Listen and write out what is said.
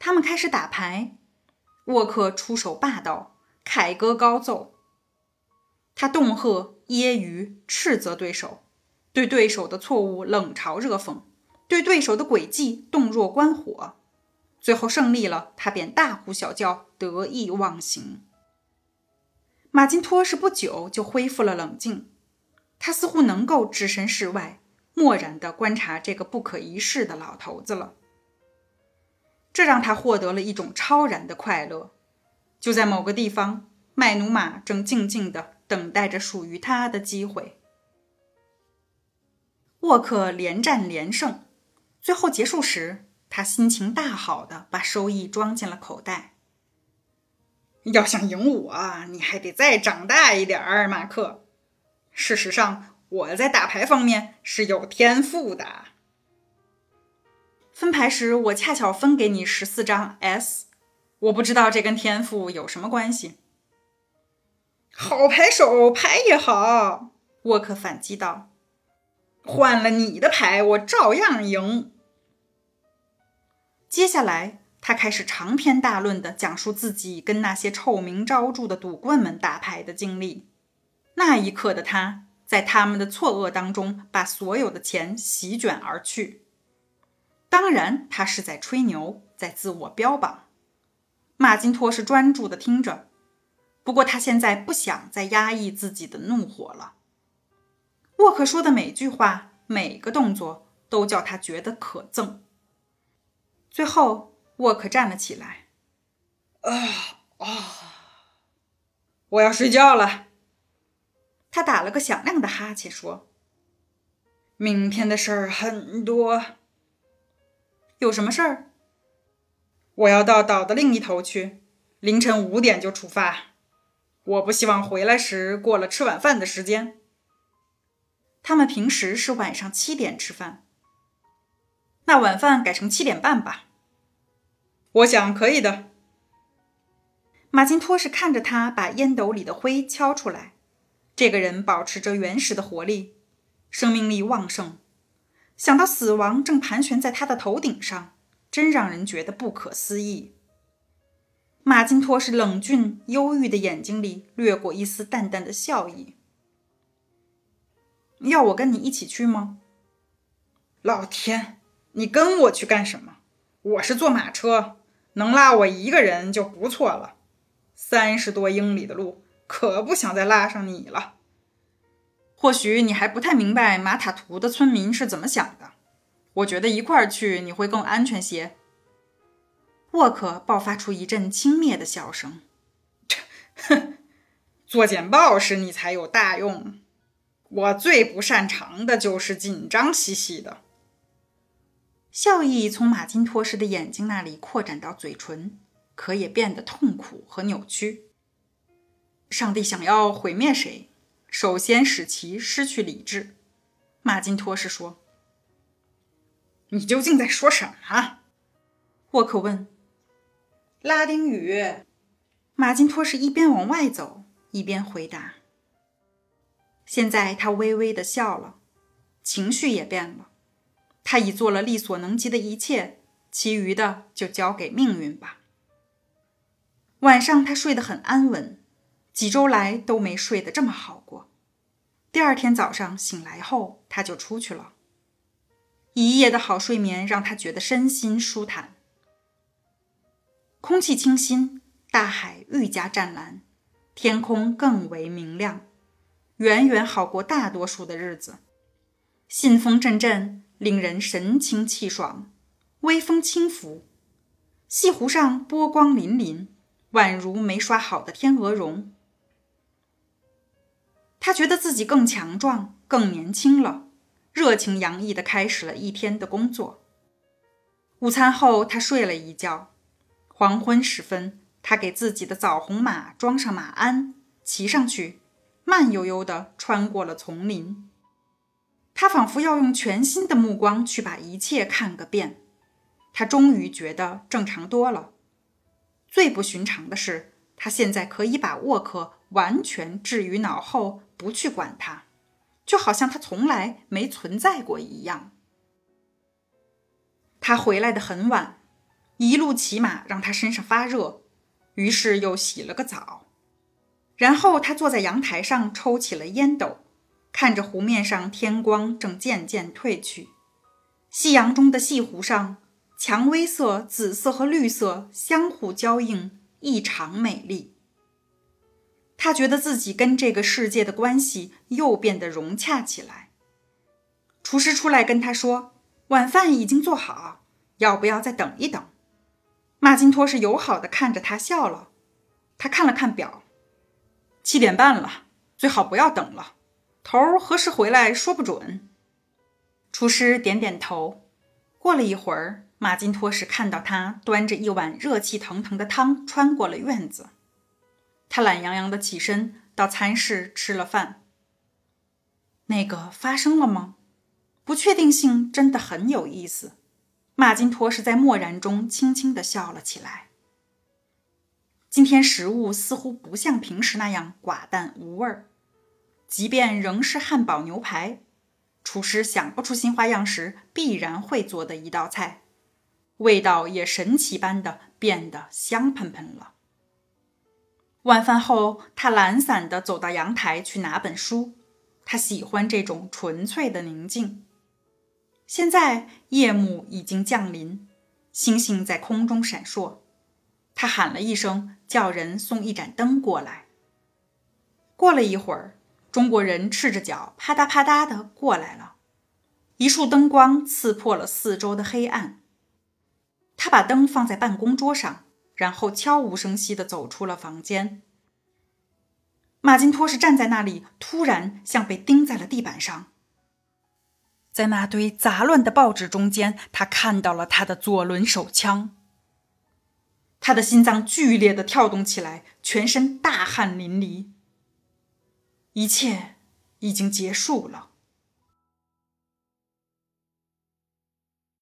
他们开始打牌，沃克出手霸道，凯歌高奏。他恫吓、揶揄、斥责对手，对对手的错误冷嘲热讽，对对手的诡计洞若观火。最后胜利了，他便大呼小叫，得意忘形。马金托是不久就恢复了冷静，他似乎能够置身事外，漠然地观察这个不可一世的老头子了。这让他获得了一种超然的快乐。就在某个地方，麦努马正静静地等待着属于他的机会。沃克连战连胜，最后结束时。他心情大好的把收益装进了口袋。要想赢我，你还得再长大一点儿，马克。事实上，我在打牌方面是有天赋的。分牌时，我恰巧分给你十四张 S，我不知道这跟天赋有什么关系。好牌手牌也好，沃克反击道：“换了你的牌，我照样赢。”接下来，他开始长篇大论地讲述自己跟那些臭名昭著的赌棍们打牌的经历。那一刻的他，在他们的错愕当中，把所有的钱席卷而去。当然，他是在吹牛，在自我标榜。马金托是专注的听着，不过他现在不想再压抑自己的怒火了。沃克说的每句话、每个动作，都叫他觉得可憎。最后，沃克站了起来。啊啊！我要睡觉了。他打了个响亮的哈欠，说：“明天的事儿很多。有什么事儿？我要到岛的另一头去，凌晨五点就出发。我不希望回来时过了吃晚饭的时间。他们平时是晚上七点吃饭。”那晚饭改成七点半吧。我想可以的。马金托是看着他把烟斗里的灰敲出来。这个人保持着原始的活力，生命力旺盛。想到死亡正盘旋在他的头顶上，真让人觉得不可思议。马金托是冷峻忧郁的眼睛里掠过一丝淡淡的笑意。要我跟你一起去吗？老天！你跟我去干什么？我是坐马车，能拉我一个人就不错了。三十多英里的路，可不想再拉上你了。或许你还不太明白马塔图的村民是怎么想的。我觉得一块儿去你会更安全些。沃克爆发出一阵轻蔑的笑声：“哼，做简报时你才有大用。我最不擅长的就是紧张兮兮的。”笑意从马金托什的眼睛那里扩展到嘴唇，可也变得痛苦和扭曲。上帝想要毁灭谁，首先使其失去理智。马金托什说：“你究竟在说什么？”沃克问。“拉丁语。”马金托什一边往外走，一边回答。现在他微微的笑了，情绪也变了。他已做了力所能及的一切，其余的就交给命运吧。晚上他睡得很安稳，几周来都没睡得这么好过。第二天早上醒来后，他就出去了。一夜的好睡眠让他觉得身心舒坦，空气清新，大海愈加湛蓝，天空更为明亮，远远好过大多数的日子。信风阵阵。令人神清气爽，微风轻拂，西湖上波光粼粼，宛如没刷好的天鹅绒。他觉得自己更强壮、更年轻了，热情洋溢地开始了一天的工作。午餐后，他睡了一觉。黄昏时分，他给自己的枣红马装上马鞍，骑上去，慢悠悠地穿过了丛林。他仿佛要用全新的目光去把一切看个遍。他终于觉得正常多了。最不寻常的是，他现在可以把沃克完全置于脑后，不去管他，就好像他从来没存在过一样。他回来的很晚，一路骑马让他身上发热，于是又洗了个澡。然后他坐在阳台上抽起了烟斗，看着湖面上天光正渐渐褪去，夕阳中的细湖上，蔷薇色、紫色和绿色相互交映，异常美丽。他觉得自己跟这个世界的关系又变得融洽起来。厨师出来跟他说：“晚饭已经做好，要不要再等一等？”马金托是友好的看着他笑了。他看了看表，七点半了，最好不要等了。头儿何时回来说不准。厨师点点头。过了一会儿，马金托什看到他端着一碗热气腾腾的汤穿过了院子。他懒洋洋的起身到餐室吃了饭。那个发生了吗？不确定性真的很有意思。马金托是在漠然中轻轻的笑了起来。今天食物似乎不像平时那样寡淡无味儿，即便仍是汉堡牛排，厨师想不出新花样时必然会做的一道菜，味道也神奇般的变得香喷喷了。晚饭后，他懒散地走到阳台去拿本书，他喜欢这种纯粹的宁静。现在夜幕已经降临，星星在空中闪烁。他喊了一声，叫人送一盏灯过来。过了一会儿，中国人赤着脚啪嗒啪嗒的过来了，一束灯光刺破了四周的黑暗。他把灯放在办公桌上，然后悄无声息的走出了房间。马金托是站在那里，突然像被钉在了地板上。在那堆杂乱的报纸中间，他看到了他的左轮手枪。他的心脏剧烈的跳动起来，全身大汗淋漓。一切已经结束了。